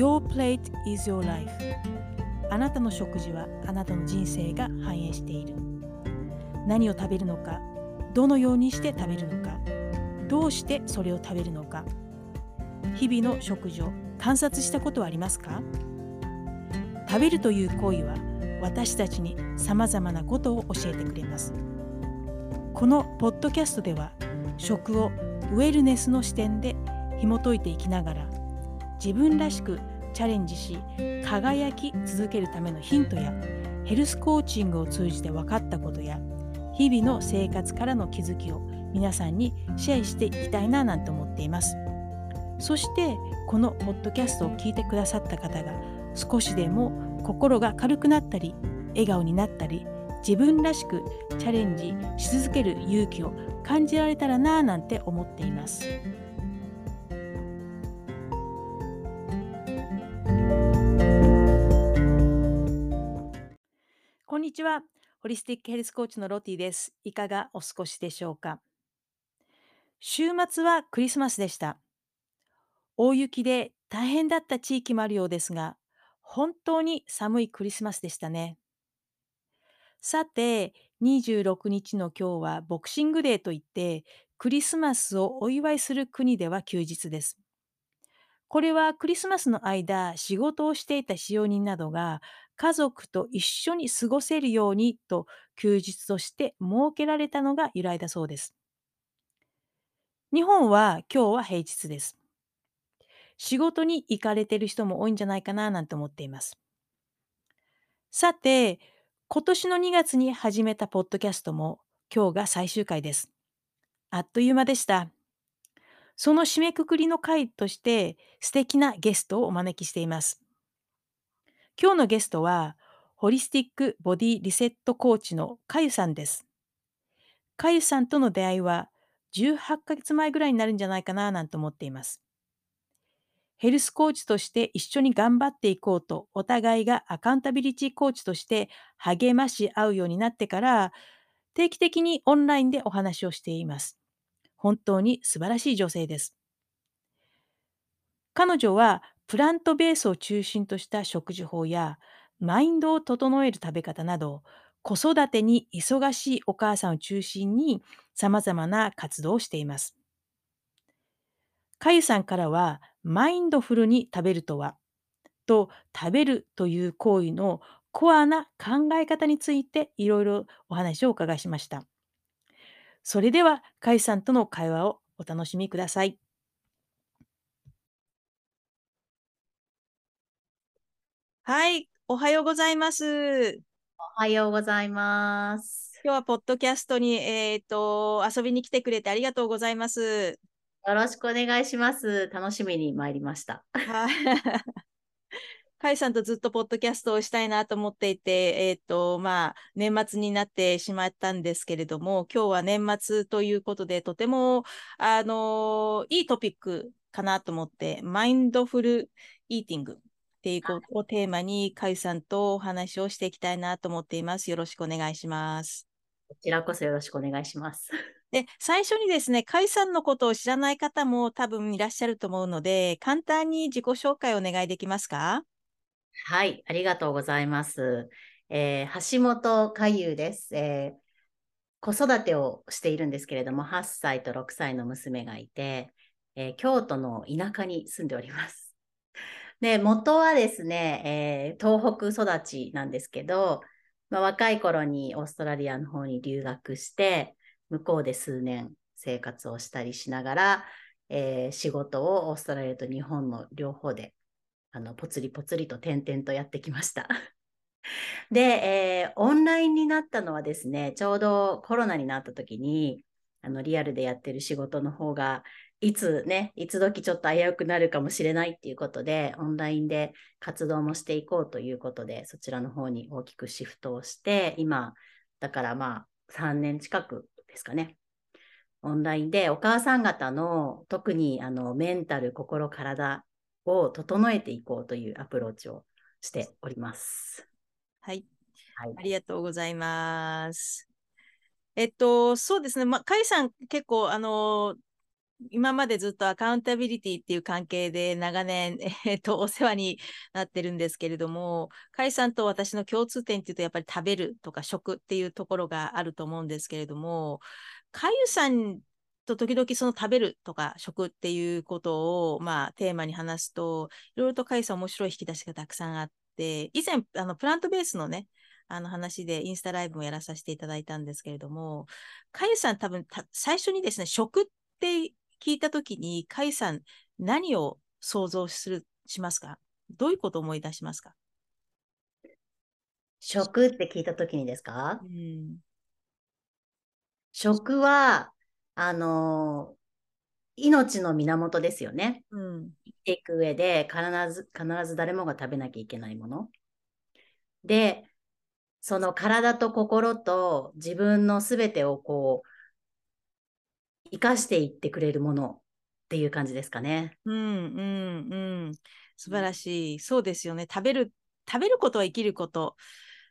Your plate is your life. あなたの食事はあなたの人生が反映している。何を食べるのかどのようにして食べるのかどうしてそれを食べるのか。日々の食事を観察したことはありますか？食べるという行為は私たちにさまざまなことを教えてくれます。このポッドキャストでは食をウェルネスの視点で紐解いていきながら自分らしくチャレンジし輝き続けるためのヒントやヘルスコーチングを通じて分かったことや日々の生活からの気づきを皆さんにシェアしていきたいななんて思っていますそしてこのポッドキャストを聞いてくださった方が少しでも心が軽くなったり笑顔になったり自分らしくチャレンジし続ける勇気を感じられたらなぁなんて思っています。んにちは。ホリスティックヘルスコーチのロティです。いかがお過ごしでしょうか？週末はクリスマスでした。大雪で大変だった地域もあるようですが、本当に寒いクリスマスでしたね。さて、26日の今日はボクシングデーといって、クリスマスをお祝いする国では休日です。これはクリスマスの間、仕事をしていた使用人などが家族と一緒に過ごせるようにと休日として設けられたのが由来だそうです。日本は今日は平日です。仕事に行かれてる人も多いんじゃないかななんて思っています。さて、今年の2月に始めたポッドキャストも今日が最終回です。あっという間でした。その締めくくりの回として素敵なゲストをお招きしています。今日のゲストはホリスティックボディリセットコーチのかゆさんです。かゆさんとの出会いは18ヶ月前ぐらいになるんじゃないかななんて思っています。ヘルスコーチとして一緒に頑張っていこうと、お互いがアカウンタビリティコーチとして励まし合うようになってから、定期的にオンラインでお話をしています。本当に素晴らしい女性です。彼女はプラントベースを中心とした食事法やマインドを整える食べ方など子育てに忙しいお母さんを中心に様々な活動をしています。かゆさんからはマインドフルに食べるとはと食べるという行為のコアな考え方についていろいろお話をお伺いしました。それでは、かゆさんとの会話をお楽しみください。はい、おはようございます。おはようございます。今日はポッドキャストに、えっ、と、遊びに来てくれてありがとうございます。よろしくお願いします。楽しみに参りました。はい。カイさんとずっとポッドキャストをしたいなと思っていて、えっ、ー、と、まあ、年末になってしまったんですけれども、今日は年末ということで、とても、あのいいトピックかなと思って、マインドフルイーティングっていうことをテーマに、カイさんとお話をしていきたいなと思っています。よろしくお願いします。こちらこそよろしくお願いします。で、最初にですね、甲斐さんのことを知らない方も多分いらっしゃると思うので、簡単に自己紹介をお願いできますか？はい、ありがとうございます。えー、橋本海優です、えー、子育てをしているんですけれども、8歳と6歳の娘がいて、えー、京都の田舎に住んでおります。で、元はですね、え東北育ちなんですけど、まあ、若い頃にオーストラリアの方に留学して、向こうで数年生活をしたりしながら、えー、仕事をオーストラリアと日本の両方であのぽつりぽつりと点々とやってきました。で、えー、オンラインになったのはですね、ちょうどコロナになった時に、あのリアルでやってる仕事の方が、いつね、いつ時ちょっと危うくなるかもしれないっていうことで、オンラインで活動もしていこうということで、そちらの方に大きくシフトをして、今、だからまあ3年近くですかね。オンラインでお母さん方の特にあのメンタル、心、体を整えていこうというアプローチをしております。はい。はい、ありがとうございます。えっと、そうですね。まあ、甲斐さん結構、あの、今までずっとアカウンタビリティっていう関係で長年、えー、とお世話になってるんですけれども、甲斐さんと私の共通点っていうとやっぱり食べるとか食っていうところがあると思うんですけれども、甲斐さんと時々その食べるとか食っていうことを、まあ、テーマに話すと、いろいろと甲斐さん面白い引き出しがたくさんあって、以前、あのプラントベースのね、あの話でインスタライブもやらさせていただいたんですけれども、甲斐さん多分最初にですね、食って聞いたときに、甲斐さん、何を想像するしますか？どういうことを思い出しますか？食って聞いたときにですか、うん、食は、あの命の源ですよね。うん、生きていく上で必ず必ず誰もが食べなきゃいけないもの。で、その体と心と自分のすべてをこう生かしていってくれるものっていう感じですかね。うんうんうん。素晴らしい。そうですよね。食べる、食べることは生きること。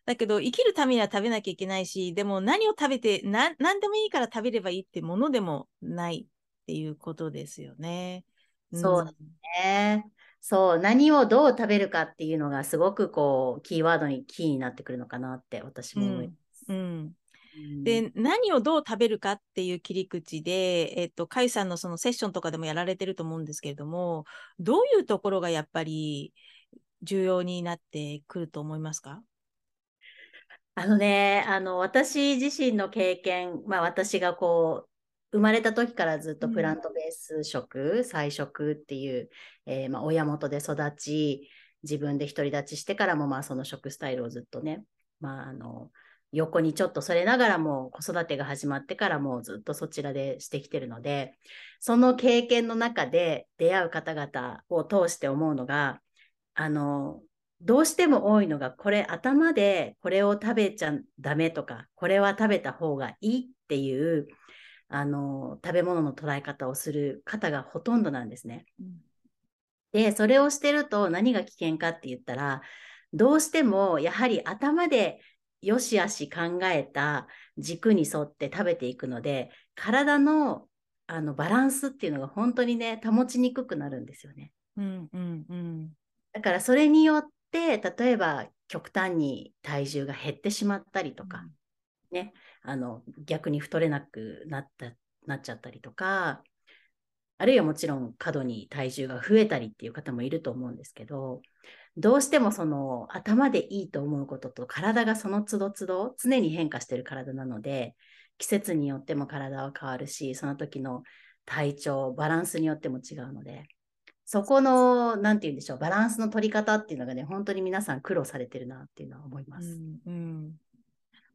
だけど、生きるためには食べなきゃいけないし、でも何を食べて、な何でもいいから食べればいいってものでもないっていうことですよね。そうですね。そう、何をどう食べるかっていうのがすごくこう、キーワードにキーになってくるのかなって私も思います。うん、うんで、何をどう食べるかっていう切り口で、えっと、甲斐さんのそのセッションとかでもやられてると思うんですけれども、どういうところがやっぱり重要になってくると思いますか？あのね、あの、私自身の経験、まあ私がこう、生まれた時からずっとプラントベース食、うん、菜食っていう、えー、まあ、親元で育ち、自分で独り立ちしてからもまあその食スタイルをずっとね、まああの、横にちょっとそれながらも子育てが始まってからもずっとそちらでしてきてるので、その経験の中で出会う方々を通して思うのが、あの、どうしても多いのが、これ頭でこれを食べちゃダメとか、これは食べた方がいいっていう、あの、食べ物の捉え方をする方がほとんどなんですね。うん、で、それをしてると何が危険かって言ったら、どうしてもやはり頭でよしあし考えた軸に沿って食べていくので、体のあのバランスっていうのが本当にね、保ちにくくなるんですよね。うんうんうん、だからそれによって、例えば極端に体重が減ってしまったりとか、うん、ね、あの逆に太れなくなったなっちゃったりとか、あるいはもちろん過度に体重が増えたりっていう方もいると思うんですけど、どうしてもその頭でいいと思うことと体がその都度都度常に変化してる体なので季節によっても体は変わるしその時の体調バランスによっても違うのでそこの何て言うんでしょうバランスの取り方っていうのがね本当に皆さん苦労されてるなっていうのは思います。うん、うん、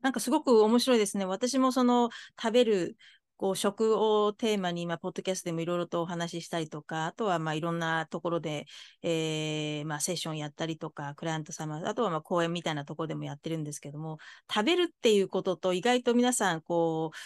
なんかすごく面白いですね。私もその食べるこう食をテーマに今、ポッドキャストでもいろいろとお話ししたりとか、あとはまあいろんなところで、えーまあ、セッションやったりとか、クライアント様、あとはまあ講演みたいなところでもやってるんですけども、食べるっていうことと意外と皆さんこう、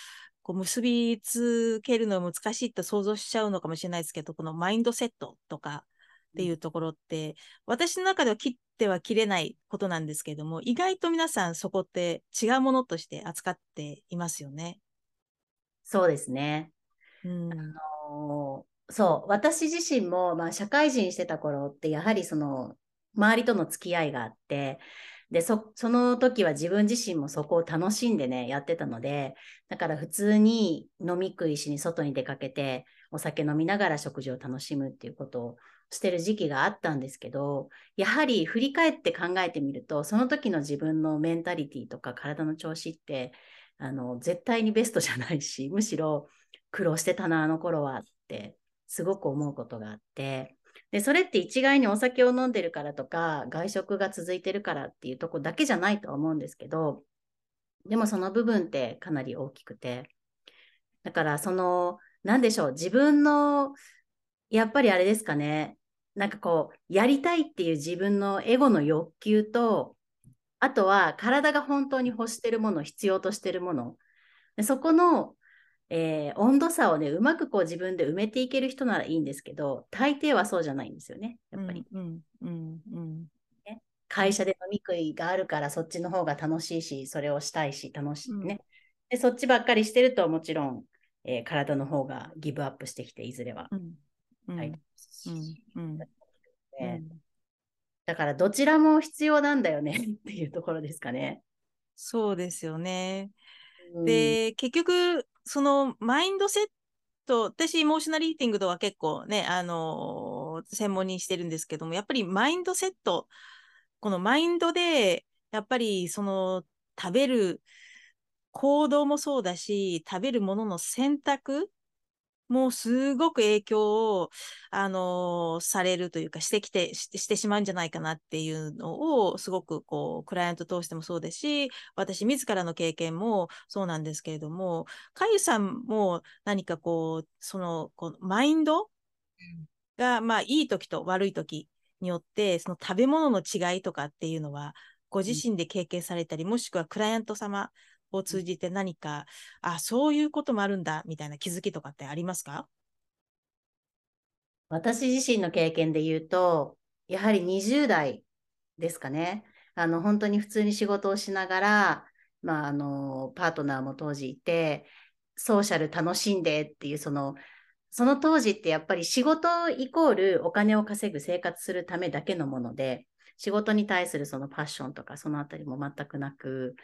こう結びつけるの難しいと想像しちゃうのかもしれないですけど、このマインドセットとかっていうところって、私の中では切っては切れないことなんですけども、意外と皆さんそこって違うものとして扱っていますよね。そうですね。うん、あのそう、私自身も、まあ、社会人してた頃って、やはりその、周りとの付き合いがあって、でそ、その時は自分自身もそこを楽しんでね、やってたので、だから普通に飲み食いしに外に出かけて、お酒飲みながら食事を楽しむっていうことをしてる時期があったんですけど、やはり振り返って考えてみると、その時の自分のメンタリティとか体の調子って、あの絶対にベストじゃないし むしろ苦労してたなあの頃はってすごく思うことがあって。でそれって一概にお酒を飲んでるからとか外食が続いてるからっていうとこだけじゃないとは思うんですけどでもその部分ってかなり大きくて。だからその何でしょう自分のやっぱりあれですかね。なんかこうやりたいっていう自分のエゴの欲求とあとは体が本当に欲してるもの、必要としてるもの。でそこの、えー、温度差をね、うまくこう自分で埋めていける人ならいいんですけど、大抵はそうじゃないんですよね、やっぱり。うんうんうんね、会社で飲み食いがあるからそっちの方が楽しいし、それをしたいし、楽しいね。でそっちばっかりしてるともちろん、えー体の方がギブアップしてきて、いずれは。うん。うん。はい。うん。うん。ねだからどちらも必要なんだよね っていうところですかね。そうですよね。うん、で、結局、そのマインドセット、私、イモーショナルイーティングとは結構ね、あのー専門にしてるんですけども、やっぱりマインドセット、このマインドで、やっぱりその食べる行動もそうだし、食べるものの選択もうすごく影響を、あのーされるというかしてきてししてしまうんじゃないかなっていうのをすごくこうクライアント通してもそうですし私自らの経験もそうなんですけれどもかゆさんも何かこうそのこうマインド？が、まあ、いい時と悪い時によってその食べ物の違いとかっていうのはご自身で経験されたり、もしくはクライアント様を通じて何か、あそういうこともあるんだみたいな気づきとかってありますか？私自身の経験で言うと、やはり20代ですかね。あの、本当に普通に仕事をしながら、まあ、あの、パートナーも当時いて、ソーシャル楽しんでっていう、その、その当時ってやっぱり仕事イコールお金を稼ぐ生活するためだけのもので、仕事に対するそのパッションとかそのあたりも全くなく、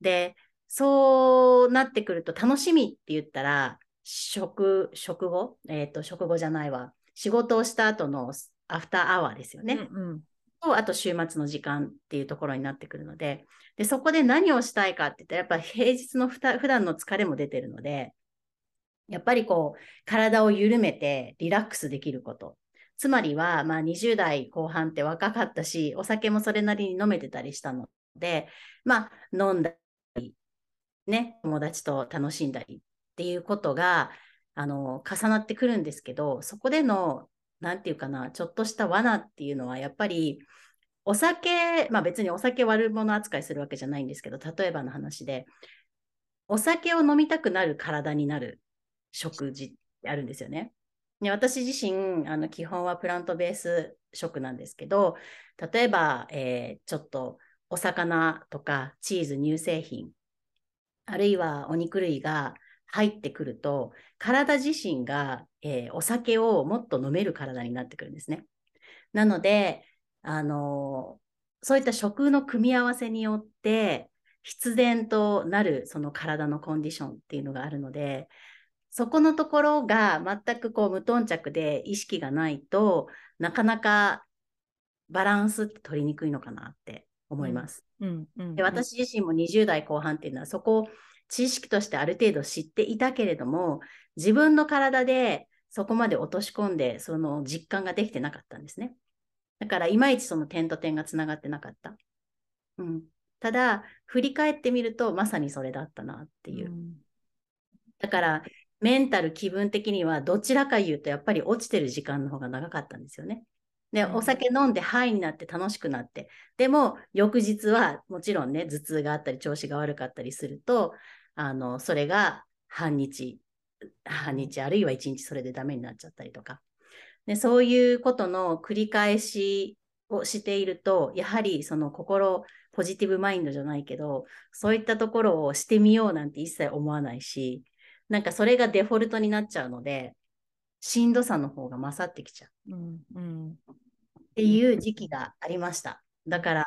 で、そうなってくると楽しみって言ったら、食、食後？えっ、と、食後じゃないわ。仕事をした後のアフターアワーですよね。うんうんと、あと週末の時間っていうところになってくるので、で、そこで何をしたいかって言ったら、やっぱ平日のふた普段の疲れも出てるので、やっぱりこう、体を緩めてリラックスできること。つまりは、まあ20代後半って若かったし、お酒もそれなりに飲めてたりしたので、まあ飲んだり、ね、友達と楽しんだりっていうことが、あの、重なってくるんですけど、そこでの、なんていうかな、ちょっとした罠っていうのは、やっぱり、お酒、まあ別にお酒悪者扱いするわけじゃないんですけど、例えばの話で、お酒を飲みたくなる体になる食事ってあるんですよね。で私自身あの基本はプラントベース食なんですけど例えば、えーちょっとお魚とかチーズ乳製品あるいはお肉類が入ってくると体自身が、えーお酒をもっと飲める体になってくるんですね。なので、あのーそういった食の組み合わせによって必然となるその体のコンディションっていうのがあるのでそこのところが全くこう無頓着で意識がないとなかなかバランスって取りにくいのかなって思います。うんうんで私自身も20代後半っていうのはそこを知識としてある程度知っていたけれども自分の体でそこまで落とし込んでその実感ができてなかったんですね。だからいまいちその点と点がつながってなかった。うん、ただ振り返ってみるとまさにそれだったなっていう。うんだからメンタル気分的にはどちらか言うとやっぱり落ちてる時間の方が長かったんですよね。で、うんお酒飲んでハイになって楽しくなって、でも翌日はもちろんね、頭痛があったり調子が悪かったりすると、あの、それが半日、半日あるいは一日それでダメになっちゃったりとか。で、そういうことの繰り返しをしていると、やはりその心、ポジティブマインドじゃないけど、そういったところをしてみようなんて一切思わないし、なんかそれがデフォルトになっちゃうので、しんどさの方が勝ってきちゃう。っていう時期がありました。だから、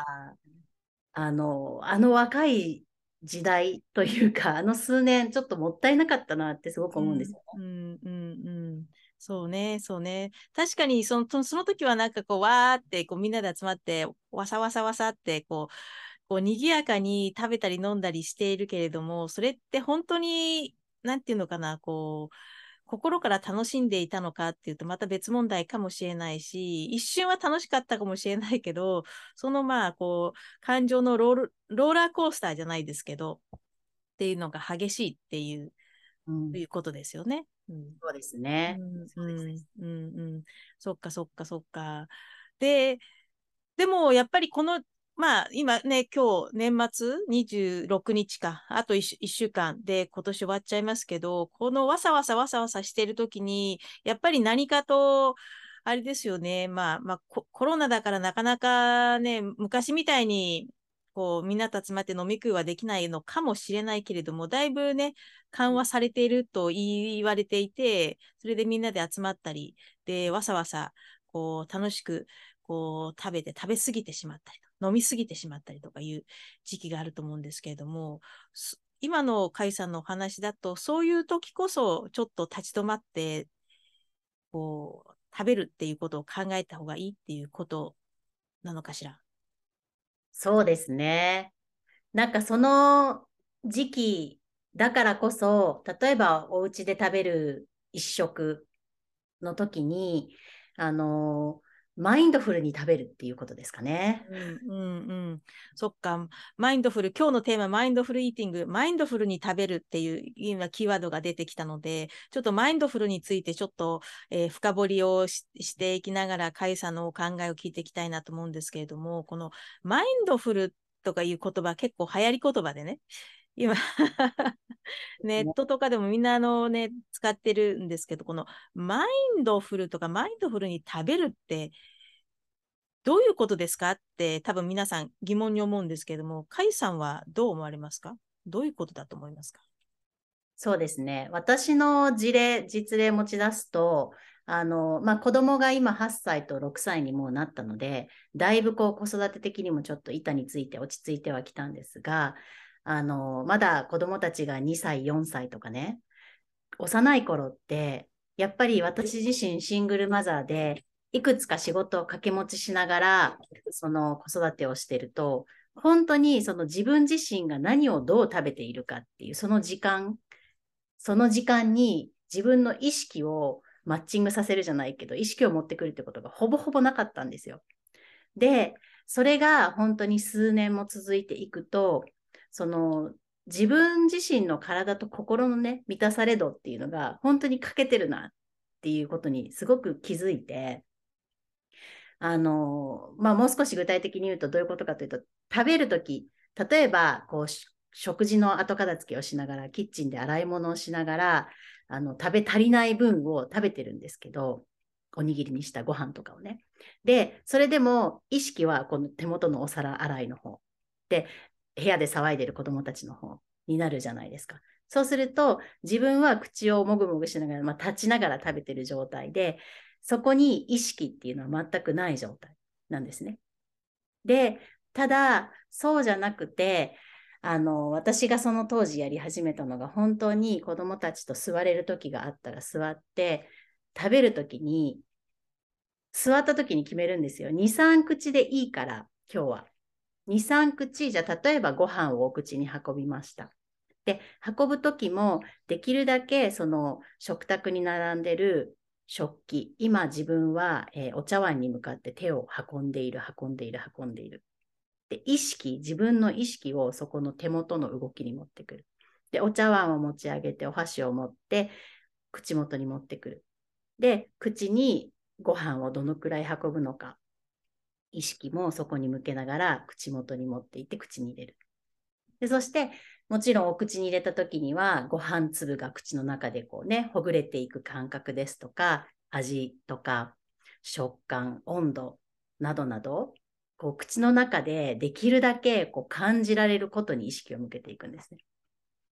あの、あの若い時代というか、あの数年ちょっともったいなかったなってすごく思うんですよ。ね。うんうん。うん。そうね、そうね。確かにそのとその時はなんかこうわーってこうみんなで集まってわさわさわさってこうこう賑やかに食べたり飲んだりしているけれどもそれって本当になんていうのかなこう心から楽しんでいたのかっていうとまた別問題かもしれないし一瞬は楽しかったかもしれないけどそのまあこう感情のロールローラーコースターじゃないですけどっていうのが激しいっていううんいうことですよね。うんそうですね。うんうんうんそっかそっかそっか。で、でもやっぱりこの、まあ今ね、今日年末26日か、あと 1, 週間で今年終わっちゃいますけど、このわさわさわさわさしてる時に、やっぱり何かと、あれですよね、まあまあココロナだからなかなかね、昔みたいにこう、みんなと集まって飲み食いはできないのかもしれないけれども、だいぶね、緩和されていると言われていて、それでみんなで集まったり、で、わさわさ、こう、楽しく、こう、食べて、食べ過ぎてしまったりと、飲み過ぎてしまったりとかいう時期があると思うんですけれども、今の甲斐さんのお話だと、そういう時こそ、ちょっと立ち止まって、こう、食べるっていうことを考えた方がいいっていうことなのかしら？そうですね。なんかその時期だからこそ、例えばお家で食べる一食の時に、あの、マインドフルに食べるっていうことですかね。うんうん。そっか。マインドフル、今日のテーマ、マインドフルイーティング、マインドフルに食べるっていう今キーワードが出てきたので、ちょっとマインドフルについてちょっと、えー、深掘りをしていきながら、カイさんのお考えを聞いていきたいなと思うんですけれども、このマインドフルとかいう言葉、結構流行り言葉でね、今 ネットとかでもみんなあのね、使ってるんですけど、このマインドフルとかマインドフルに食べるってどういうことですかって多分皆さん疑問に思うんですけども、甲斐さんはどう思われますか？どういうことだと思いますか？そうですね。私の事例、実例持ち出すと、あの、まあ、子供が今8歳と6歳にもうなったので、だいぶこう子育て的にもちょっと板について落ち着いてはきたんですが、あの、まだ子供たちが2歳、4歳とかね、幼い頃って、やっぱり私自身シングルマザーで、いくつか仕事を掛け持ちしながら、その子育てをしてると、本当にその自分自身が何をどう食べているかっていう、その時間、その時間に自分の意識をマッチングさせるじゃないけど、意識を持ってくるってことがほぼほぼなかったんですよ。で、それが本当に数年も続いていくと、その自分自身の体と心のね、満たされ度っていうのが本当に欠けてるなっていうことにすごく気づいて、あの、まあ、もう少し具体的に言うとどういうことかというと、食べるとき、例えば、こう、食事の後片付けをしながら、キッチンで洗い物をしながら、あの、食べ足りない分を食べてるんですけど、おにぎりにしたご飯とかをね。で、それでも意識はこの手元のお皿洗いの方。で、部屋で騒いでる子供たちの方になるじゃないですか。そうすると、自分は口をもぐもぐしながら、まあ、立ちながら食べてる状態で、そこに意識っていうのは全くない状態なんですね。で、ただ、そうじゃなくて、あの、私がその当時やり始めたのが、本当に子供たちと座れる時があったら座って、食べる時に、座った時に決めるんですよ。2、3口でいいから、今日は。2、3口、じゃ例えばご飯をお口に運びました。で、運ぶ時も、できるだけその食卓に並んでる食器、今自分は、えー、お茶碗に向かって手を運んでいる、運んでいる、運んでいる。で、意識、自分の意識をそこの手元の動きに持ってくる。で、お茶碗を持ち上げて、お箸を持って、口元に持ってくる。で、口にご飯をどのくらい運ぶのか、意識もそこに向けながら口元に持っていって口に入れる。でそして、もちろんお口に入れた時には、ご飯粒が口の中でこうね、ほぐれていく感覚ですとか、味とか、食感、温度などなど、こう口の中でできるだけこう感じられることに意識を向けていくんですね。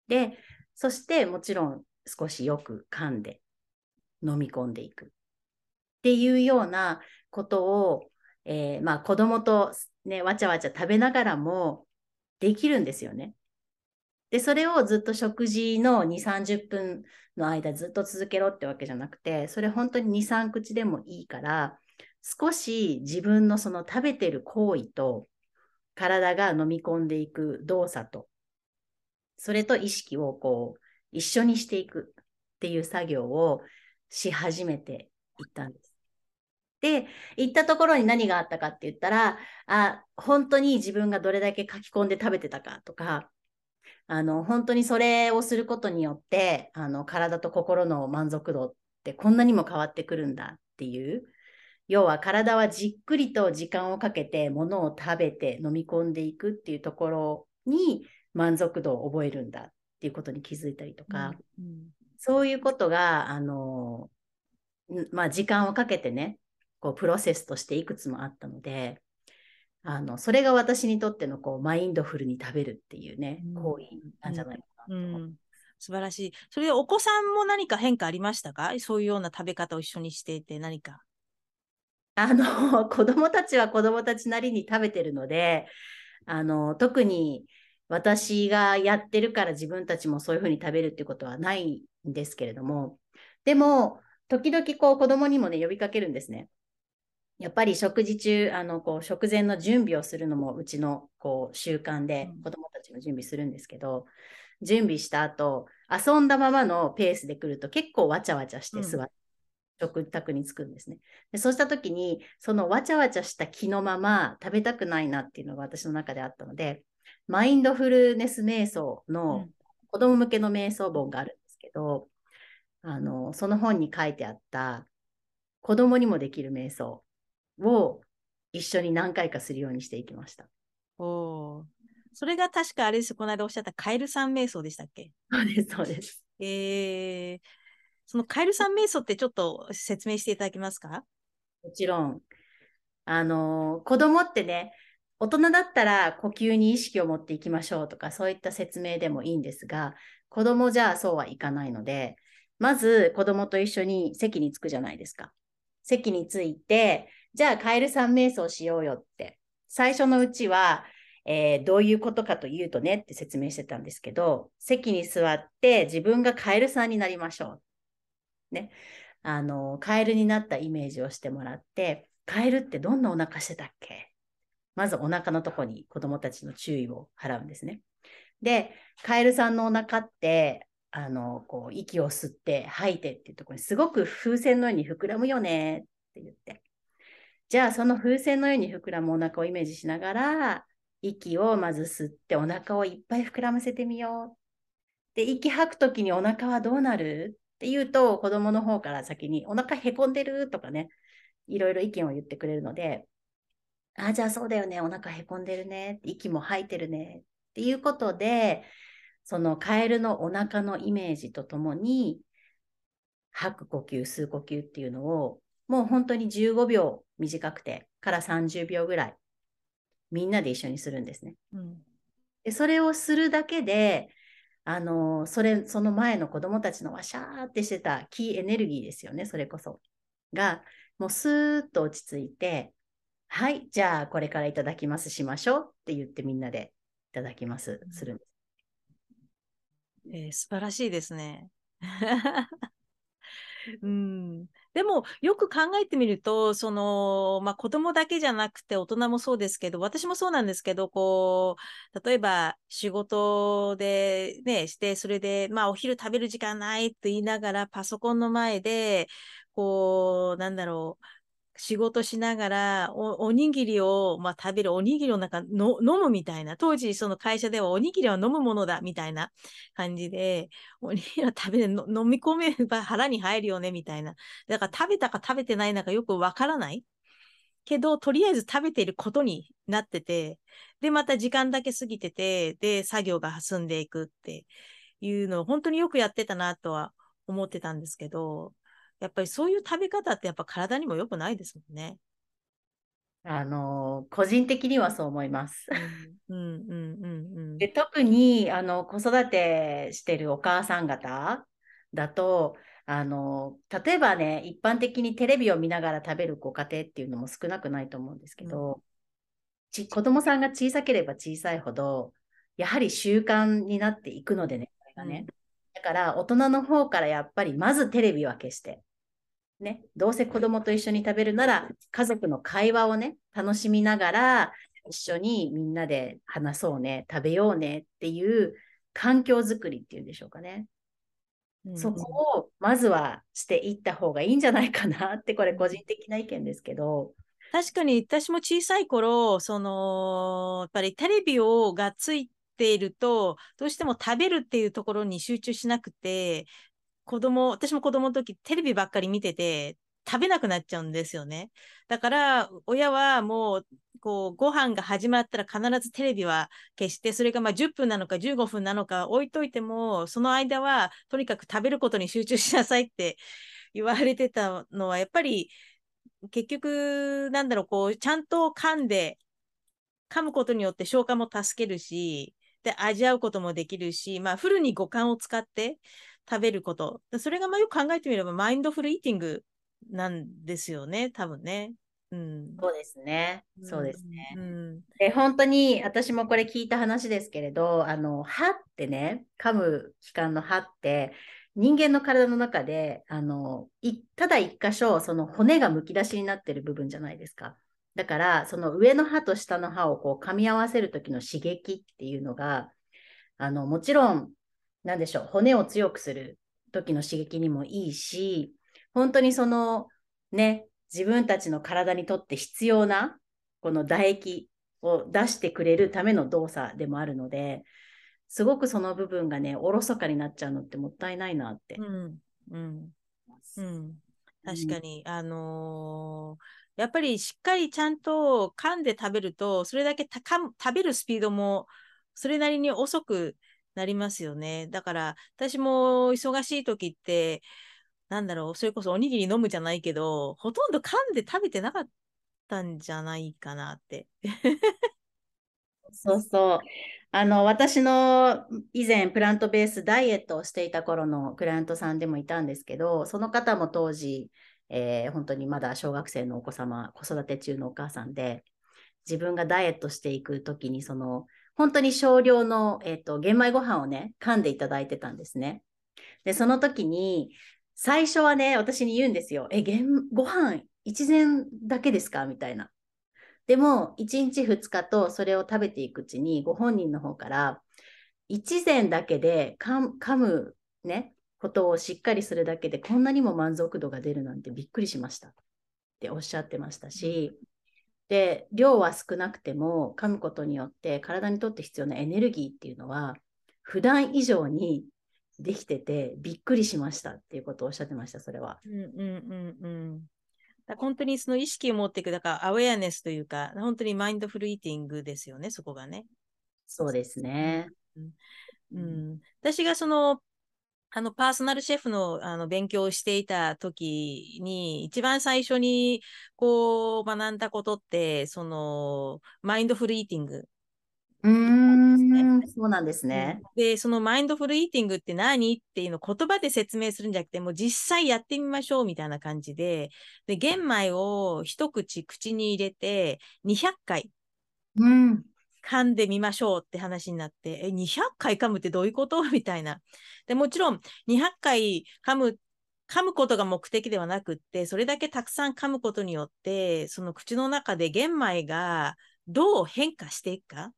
で、そしてもちろん少しよく噛んで飲み込んでいくっていうようなことを、えー、まあ子供とね、わちゃわちゃ食べながらもできるんですよね。で、それをずっと食事の2、30分の間ずっと続けろってわけじゃなくて、それ本当に2、3口でもいいから、少し自分のその食べてる行為と体が飲み込んでいく動作と、それと意識をこう一緒にしていくっていう作業をし始めていったんです。で、行ったところに何があったかって言ったら、あ、本当に自分がどれだけ書き込んで食べてたかとか、あの、本当にそれをすることによって、あの、体と心の満足度ってこんなにも変わってくるんだっていう。要は体はじっくりと時間をかけて物を食べて飲み込んでいくっていうところに満足度を覚えるんだっていうことに気づいたりとか、うんうん、そういうことが、あの、まあ、時間をかけてね、こうプロセスとしていくつもあったので、あの、それが私にとってのこうマインドフルに食べるっていうね、うん行為なんじゃないかなうと思う。ん、素晴らしい。それでお子さんも何か変化ありましたか？そういうような食べ方を一緒にしていて何か。あの、子供たちは子供たちなりに食べてるので、あの、特に私がやってるから自分たちもそういうふうに食べるってことはないんですけれども、でも、時々こう子供にもね、呼びかけるんですね。やっぱり食事中、あの、こう、食前の準備をするのもうちのこう習慣でうん。子供たちも準備するんですけど、準備した後、遊んだままのペースで来ると結構わちゃわちゃしてうん。座って、食卓に着くんですね。でそうした時に、そのわちゃわちゃした気のまま食べたくないなっていうのが私の中であったので、マインドフルネス瞑想うのん。子供向けの瞑想本があるんですけど、あの、その本に書いてあった子供にもできる瞑想を一緒に何回かするようにしていきました。おーそれが確かあれです。この間おっしゃったカエルさん瞑想でしたっけ？そうです、そうです。えー、そのカエルさん瞑想ってちょっと説明していただけますか？もちろん、あの、子供ってね、大人だったら呼吸に意識を持っていきましょうとか、そういった説明でもいいんですが、子供じゃあそうはいかないので、まず子供と一緒に席に着くじゃないですか。席に着いて、じゃあカエルさん瞑想しようよって。最初のうちは、えーどういうことかというとねって説明してたんですけど、席に座って自分がカエルさんになりましょう。ね。あの、カエルになったイメージをしてもらって、カエルってどんなお腹してたっけ？まずお腹のとこに子供たちの注意を払うんですね。で、カエルさんのお腹って、あの、こう、息を吸って吐いてっていうところにすごく風船のように膨らむよねって言って。じゃあ、その風船のように膨らむお腹をイメージしながら、息をまず吸ってお腹をいっぱい膨らませてみよう。で、息吐くときにお腹はどうなる？って言うと、子供の方から先にお腹へこんでる？とかね、いろいろ意見を言ってくれるので、あ、じゃあそうだよね、お腹へこんでるね、息も吐いてるねっていうことで、そのカエルのお腹のイメージとともに、吐く呼吸、吸う呼吸っていうのを、もう本当に15秒短くてから30秒ぐらい、みんなで一緒にするんですね。うん。で、それをするだけで、あの、それ、その前の子供たちのわしゃーってしてたキーエネルギーですよね、それこそ。が、もうスーッと落ち着いて、はい、じゃあこれからいただきますしましょうって言ってみんなでいただきます、するんです。えー素晴らしいですね。うん、でもよく考えてみるとその、まあ、子供だけじゃなくて大人もそうですけど私もそうなんですけどこう例えば仕事でねしてそれで、まあ、お昼食べる時間ないと言いながらパソコンの前でこうなんだろう仕事しながらおおにぎりを、まあ、食べるおにぎりをなんかの飲むみたいな。当時その会社ではおにぎりは飲むものだみたいな感じでおにぎりは食べる飲み込めば腹に入るよねみたいな。だから食べたか食べてないのかよくわからない。けどとりあえず食べていることになっててでまた時間だけ過ぎててで作業が進んでいくっていうのを本当によくやってたなとは思ってたんですけどやっぱりそういう食べ方ってやっぱ体にも良くないですもんね。あの、個人的にはそう思います。うんうんうんうんで特にあの子育てしてるお母さん方だとあの例えばね一般的にテレビを見ながら食べるご家庭っていうのも少なくないと思うんですけど、ち子供さんが小さければ小さいほどやはり習慣になっていくのでねこれがね、だから大人の方からやっぱりまずテレビは消して。ね、どうせ子供と一緒に食べるなら家族の会話をね楽しみながら一緒にみんなで話そうね、食べようねっていう環境づくりっていうんでしょうかね。うんそこをまずはしていった方がいいんじゃないかなって、これ個人的な意見ですけど、確かに私も小さい頃そのやっぱりテレビをがついているとどうしても食べるっていうところに集中しなくて子供私も子供の時テレビばっかり見てて食べなくなっちゃうんですよね。だから親はもうこうご飯が始まったら必ずテレビは消してそれがまあ10分なのか15分なのか置いといてもその間はとにかく食べることに集中しなさいって言われてたのはやっぱり結局なんだろうこうちゃんと噛んで噛むことによって消化も助けるし、で、味わうこともできるし、まあ、フルに五感を使って食べること。それがまあよく考えてみれば、マインドフルイーティングなんですよね、多分ね。うん、そうですね。そうですね。うん、で本当に私もこれ聞いた話ですけれど、あの歯ってね、噛む器官の歯って人間の体の中であのただ一箇所その骨がむき出しになってる部分じゃないですか。だからその上の歯と下の歯をこう噛み合わせる時の刺激っていうのがあのもちろん何でしょう骨を強くする時の刺激にもいいし本当にそのね自分たちの体にとって必要なこの唾液を出してくれるための動作でもあるのですごくその部分がねおろそかになっちゃうのってもったいないなって。うんうん。うん、確かに、うん、あのー、やっぱりしっかりちゃんと噛んで食べるとそれだけたか食べるスピードもそれなりに遅くなりますよね。だから私も忙しい時ってなんだろう、それこそおにぎり飲むじゃないけど、ほとんど噛んで食べてなかったんじゃないかなって。そうそう。あの、私の以前プラントベースダイエットをしていた頃のクライアントさんでもいたんですけど、その方も当時、えー、本当にまだ小学生のお子様、子育て中のお母さんで、自分がダイエットしていくときに、その、本当に少量の、えーと、と玄米ご飯をね、噛んでいただいてたんですね。で、その時に、最初はね、私に言うんですよ。え、ご飯一膳だけですか？みたいな。でも、1日2日とそれを食べていくうちに、ご本人の方から、一膳だけで噛むね、ことをしっかりするだけで、こんなにも満足度が出るなんてびっくりしましたっておっしゃってましたし、で、量は少なくても噛むことによって体にとって必要なエネルギーっていうのは、普段以上にできててびっくりしましたっていうことをおっしゃってました、それは。うんうんうんうん。だ本当にその意識を持っていく、だからアウェアネスというか、本当にマインドフルイーティングですよね、そこがね。そうですね。うん、うん、私がそのあのパーソナルシェフのあの勉強をしていた時に一番最初にこう学んだことってそのマインドフルイーティングうん、そうなんですね。で、そのマインドフルイーティングって何っていうのを言葉で説明するんじゃなくて、もう実際やってみましょうみたいな感じで、で、玄米を一口口に入れて200回噛んでみましょうって話になって、え、200回噛むってどういうこと？みたいな。で、もちろん200回噛む噛むことが目的ではなくって、それだけたくさん噛むことによって、その口の中で玄米がどう変化していくか、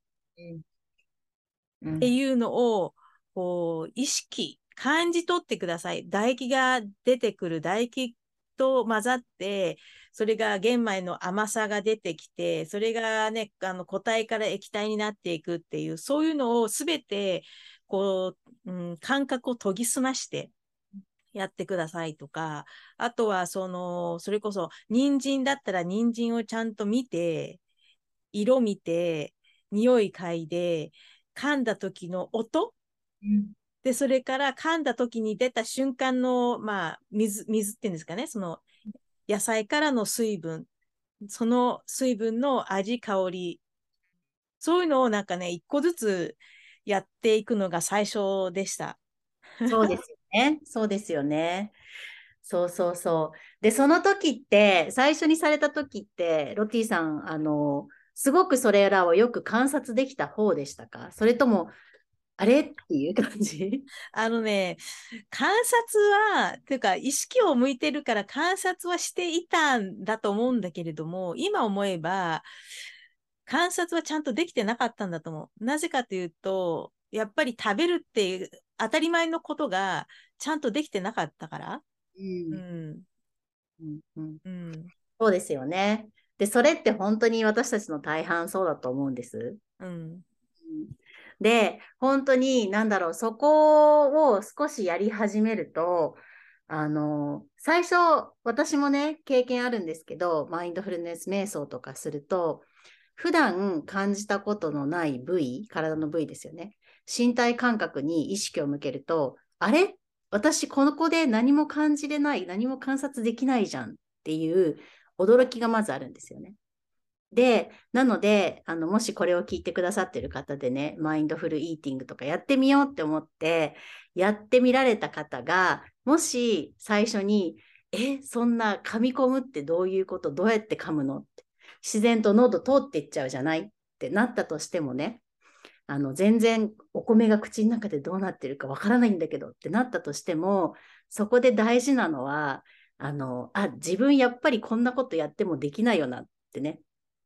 っていうのをこう意識感じ取ってください。唾液が出てくる唾液と混ざってそれが玄米の甘さが出てきてそれがねあの固体から液体になっていくっていうそういうのを全てこう、うん、感覚を研ぎ澄ましてやってくださいとかあとはそのそれこそ人参だったら人参をちゃんと見て色見て匂い嗅いで、噛んだ時の音、うん、で、それから噛んだ時に出た瞬間の、まあ、水、水っていうんですかね、その野菜からの水分、その水分の味、香り、そういうのをなんかね、一個ずつやっていくのが最初でした。そうですよね。そうですよね。そうそうそう。で、その時って、最初にされた時って、ロティさん、あの、すごくそれらをよく観察できた方でしたか？それとも、あれ？っていう感じ？あのね、観察は、というか、意識を向いてるから観察はしていたんだと思うんだけれども、今思えば、観察はちゃんとできてなかったんだと思う。なぜかというと、やっぱり食べるっていう当たり前のことがちゃんとできてなかったから。うん。うんうんうん、そうですよね。で、それって本当に私たちの大半そうだと思うんです。うん、で、本当に、なんだろう、そこを少しやり始めると、あの、最初、私もね、経験あるんですけど、マインドフルネス瞑想とかすると、普段感じたことのない部位、体の部位ですよね。身体感覚に意識を向けると、あれ？私、この子で何も感じれない、何も観察できないじゃんっていう驚きがまずあるんですよね。で、なので、あの、もしこれを聞いてくださってる方でね、マインドフルイーティングとかやってみようって思って、やってみられた方が、もし最初に、え、そんな噛み込むってどういうことどうやって噛むのって自然と喉通っていっちゃうじゃない？ってなったとしてもね、あの、全然お米が口の中でどうなってるかわからないんだけどってなったとしても、そこで大事なのは、あの、あ、自分やっぱりこんなことやってもできないよなってね、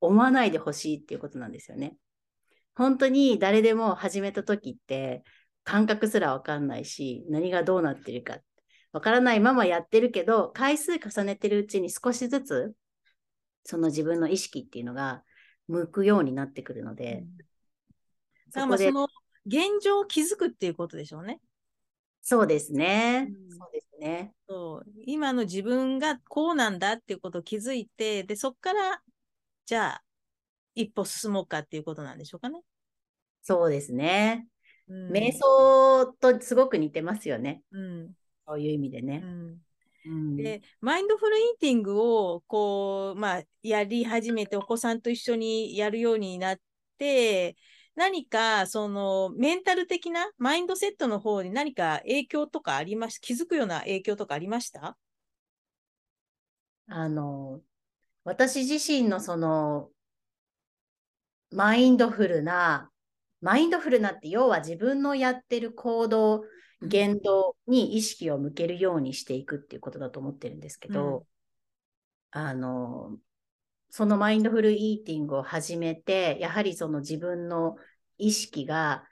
思わないでほしいっていうことなんですよね。本当に誰でも始めた時って感覚すらわかんないし、何がどうなってるかわからないままやってるけど、回数重ねてるうちに少しずつ、その自分の意識っていうのが向くようになってくるので、うん、そこでその現状を気づくっていうことでしょうね。そうですね。うん、そうですね。そう今の自分がこうなんだっていうことを気づいて、で、そこからじゃあ、一歩進もうかっていうことなんでしょうかね。そうですね。うん、瞑想とすごく似てますよね。うん、そういう意味でね。うんうん、でマインドフルイーティングをこう、まあ、やり始めてお子さんと一緒にやるようになって何かそのメンタル的なマインドセットの方に何か影響とかありまし気づくような影響とかありました？あの私自身のその、マインドフルな、マインドフルなって要は自分のやってる行動、言動に意識を向けるようにしていくっていうことだと思ってるんですけど、うん、あの、そのマインドフルイーティングを始めて、やはりその自分の意識が、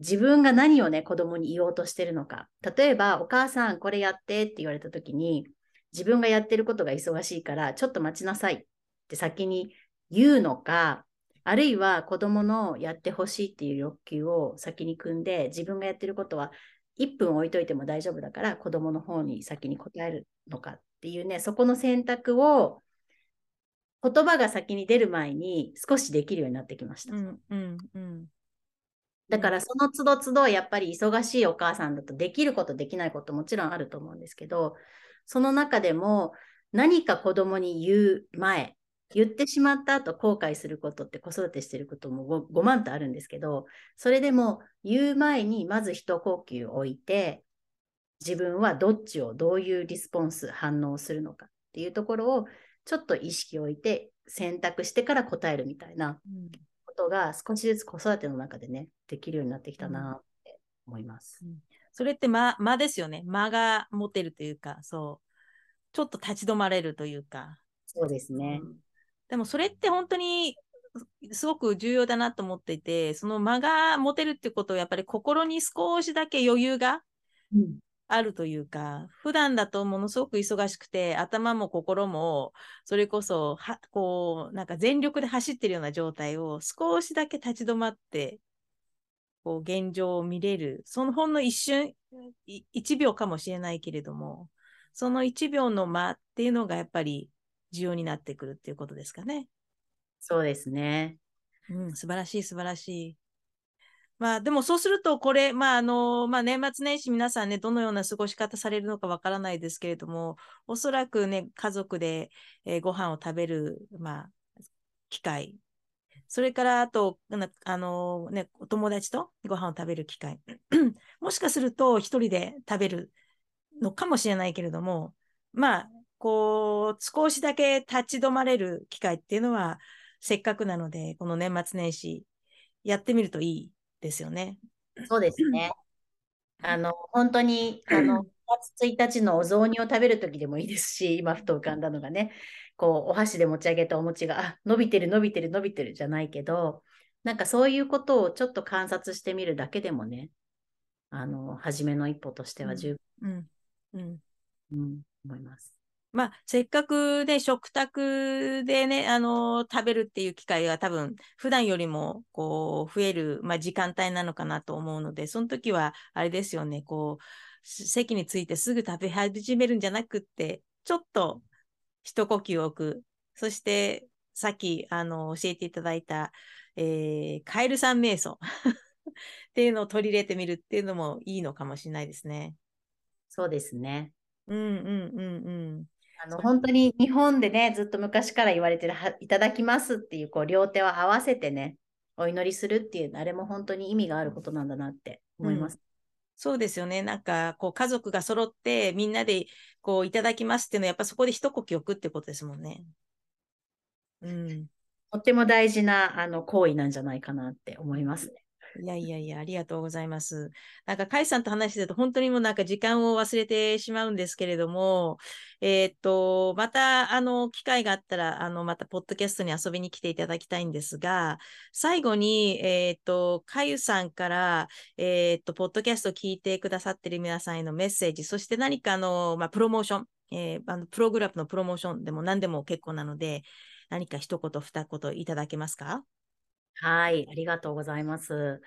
自分が何をね、子供に言おうとしてるのか。例えば、お母さんこれやってって言われた時に、自分がやってることが忙しいから、ちょっと待ちなさいって先に言うのか、あるいは子供のやってほしいっていう欲求を先に組んで、自分がやってることは1分置いといても大丈夫だから、子供の方に先に答えるのかっていうね、そこの選択を言葉が先に出る前に少しできるようになってきました。うんうんうん、だからその都度都度やっぱり忙しいお母さんだとできることできないこともちろんあると思うんですけどその中でも何か子供に言う前、言ってしまった後後悔することって子育てしてることも 5, 5万とあるんですけど、それでも言う前にまず一呼吸置いて、自分はどっちをどういうリスポンス、反応するのかっていうところをちょっと意識を置いて選択してから答えるみたいなことが少しずつ子育ての中でね、できるようになってきたなって思います。うんそれって間、間ですよね。間が持てるというか、そう。ちょっと立ち止まれるというか。そうですね。うん、でもそれって本当にすごく重要だなと思っていて、その間が持てるってことはやっぱり心に少しだけ余裕があるというか、うん、普段だとものすごく忙しくて、頭も心もそれこそはこうなんか全力で走ってるような状態を少しだけ立ち止まってこう現状を見れる、そのほんの一瞬、1秒かもしれないけれども、その1秒の間っていうのがやっぱり重要になってくるっていうことですかね。そうですね。うん、素晴らしい、素晴らしい。まあでもそうすると、これ、まああの、まあ年末年始皆さんね、どのような過ごし方されるのかわからないですけれども、おそらくね、家族で、えー、ご飯を食べる、まあ、機会それからあと、あのね、お友達とご飯を食べる機会。もしかすると一人で食べるのかもしれないけれども、まあ、こう、少しだけ立ち止まれる機会っていうのは、せっかくなので、この年末年始、やってみるといいですよね。そうですね。あの、本当に、あの、月1日のお雑煮を食べるときでもいいですし、今ふと浮かんだのがね、こう、お箸で持ち上げたお餅が、あ、伸びてる、伸びてる、伸びてるじゃないけど、なんかそういうことをちょっと観察してみるだけでもね、あの、初めの一歩としては十分、うん、うん、うん、思います。まあ、せっかくね、食卓でね、あの食べるっていう機会が多分、普段よりも、こう、増える、まあ、時間帯なのかなと思うので、その時は、あれですよね、こう、席についてすぐ食べ始めるんじゃなくって、ちょっと一呼吸置く。そして、さっきあの教えていただいた、えー、カエルさん瞑想 っていうのを取り入れてみるっていうのもいいのかもしれないですね。そうですね。うんうんうんうん。ああの本当に日本でね、ずっと昔から言われてる、いただきますっていう、こう、両手を合わせてね、お祈りするっていう、あれも本当に意味があることなんだなって思います。うん、そうですよね。なんか、こう、家族が揃って、みんなで、こう、いただきますっていうのは、やっぱそこで一呼吸置くってことですもんね。うん。とっても大事な、あの、行為なんじゃないかなって思いますね。いやいやいや、ありがとうございます。なんか、カイさんと話してると、本当にもうなんか時間を忘れてしまうんですけれども、えー、っと、また、あの、機会があったら、あの、また、ポッドキャストに遊びに来ていただきたいんですが、最後に、えー、っと、かゆさんから、えー、っと、ポッドキャストを聞いてくださってる皆さんへのメッセージ、そして何かの、まあ、プロモーション、え、あのプログラムのプロモーションでも何でも結構なので、何か一言、二言いただけますか？はい、ありがとうございます。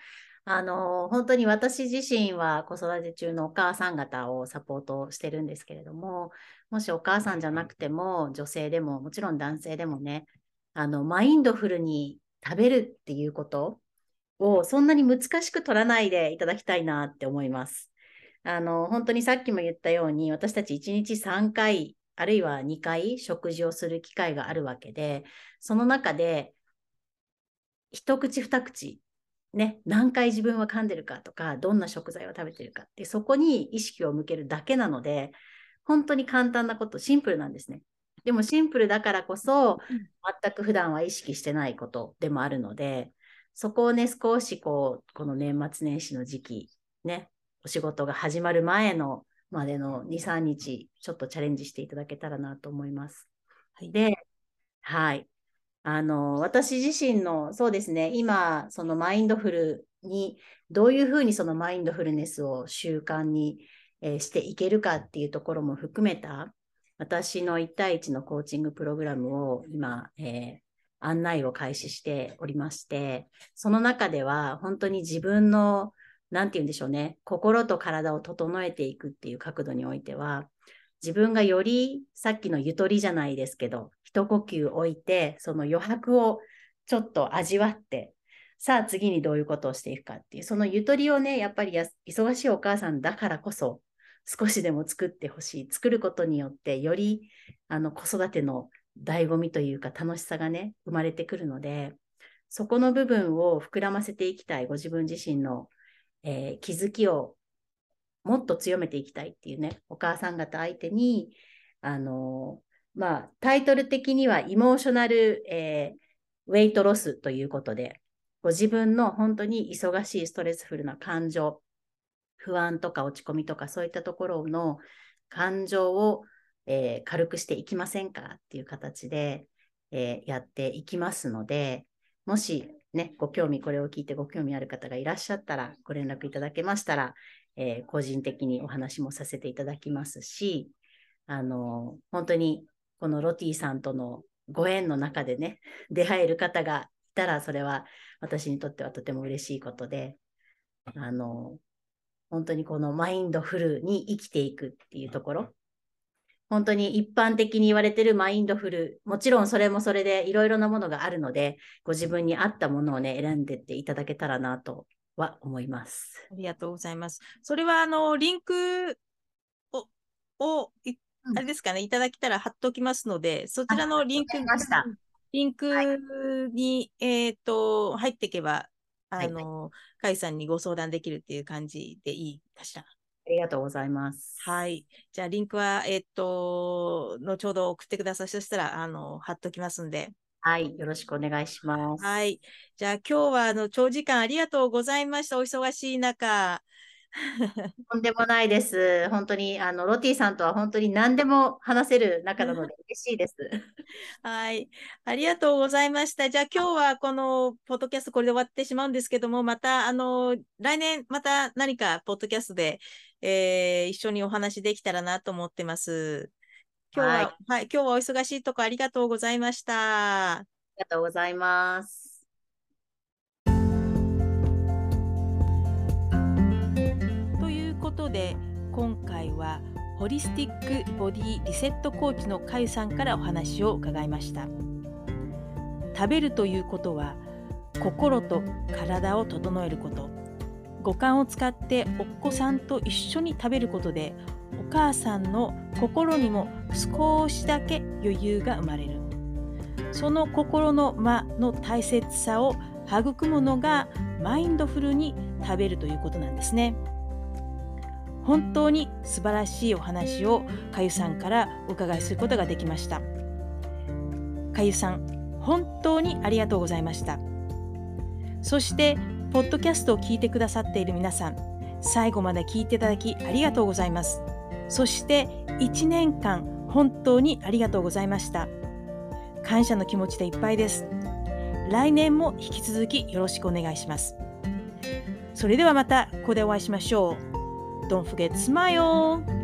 あの、本当に私自身は子育て中のお母さん方をサポートしてるんですけれども、もしお母さんじゃなくても、女性でも、もちろん男性でもね、あの、マインドフルに食べるっていうことを、そんなに難しく取らないでいただきたいなって思います。あの、本当にさっきも言ったように、私たち1日3回、あるいは2回食事をする機会があるわけで、その中で一口二口、ね、何回自分は噛んでるかとか、どんな食材を食べてるかって、そこに意識を向けるだけなので、本当に簡単なこと、シンプルなんですね。でもシンプルだからこそ、全く普段は意識してないことでもあるので、そこをね、少しこう、この年末年始の時期、ね、お仕事が始まる前のまでの2、3日、ちょっとチャレンジしていただけたらなと思います。はい、で、はい。あの、私自身の、そうですね、今、そのマインドフルに、どういうふうにそのマインドフルネスを習慣に、えー、していけるかっていうところも含めた、私の1対1のコーチングプログラムを今、えー、案内を開始しておりまして、その中では本当に自分の、なんて言うんでしょうね、心と体を整えていくっていう角度においては、自分がよりさっきのゆとりじゃないですけど、一呼吸置いて、その余白をちょっと味わって、さあ次にどういうことをしていくかっていう、そのゆとりをね、やっぱり忙しいお母さんだからこそ、少しでも作ってほしい。作ることによって、よりあの子育ての醍醐味というか楽しさがね、生まれてくるので、そこの部分を膨らませていきたい、ご自分自身の、えー、気づきをもっと強めていきたいっていうね、お母さん方相手に、あのまあ、タイトル的には、イモーショナル、えー、ウェイトロスということで、ご自分の本当に忙しいストレスフルな感情、不安とか落ち込みとかそういったところの感情を、えー、軽くしていきませんかっていう形で、えー、やっていきますので、もしね、ご興味、これを聞いてご興味ある方がいらっしゃったら、ご連絡いただけましたら、えー、個人的にお話もさせていただきますし、あの、本当にこのロティさんとのご縁の中でね、出会える方がいたら、それは私にとってはとても嬉しいことで、あの、本当にこのマインドフルに生きていくっていうところ、本当に一般的に言われてるマインドフル、もちろんそれもそれでいろいろなものがあるので、ご自分に合ったものをね、選んでっていただけたらなとは思います。ありがとうございます。それは、あの、リンクを、をあれですかね、いただけたら貼っておきますので、そちらのリンク、リンクに、はい、えっ、ー、と、入っていけば、あの、はい、甲斐さんにご相談できるっていう感じでいいかしら。ありがとうございます。はい。じゃあ、リンクは、えっ、ー、と、後ほど送ってください。そしたら、あの、貼っときますんで。はい。よろしくお願いします。はい。じゃあ、今日は、あの、長時間ありがとうございました。お忙しい中。とんでもないです。本当に、あの、ロティさんとは本当に何でも話せる仲なので 嬉しいです。はい。ありがとうございました。じゃあ今日はこのポッドキャストこれで終わってしまうんですけども、また、あの、来年また何かポッドキャストで、えー、一緒にお話できたらなと思ってます。今日は、はい、はい、今日はお忙しいとこありがとうございました。ありがとうございます。ことで今回はホリスティックボディリセットコーチのかゆさんからお話を伺いました。食べるということは心と体を整えること。五感を使ってお子さんと一緒に食べることでお母さんの心にも少しだけ余裕が生まれる。その心の間の大切さを育むのがマインドフルに食べるということなんですね。本当に素晴らしいお話をかゆさんからお伺いすることができました。かゆさん本当にありがとうございました。そしてポッドキャストを聞いてくださっている皆さん最後まで聞いていただきありがとうございます。そして1年間本当にありがとうございました。感謝の気持ちでいっぱいです。来年も引き続きよろしくお願いします。それではまたここでお会いしましょう。Don't forget to smile!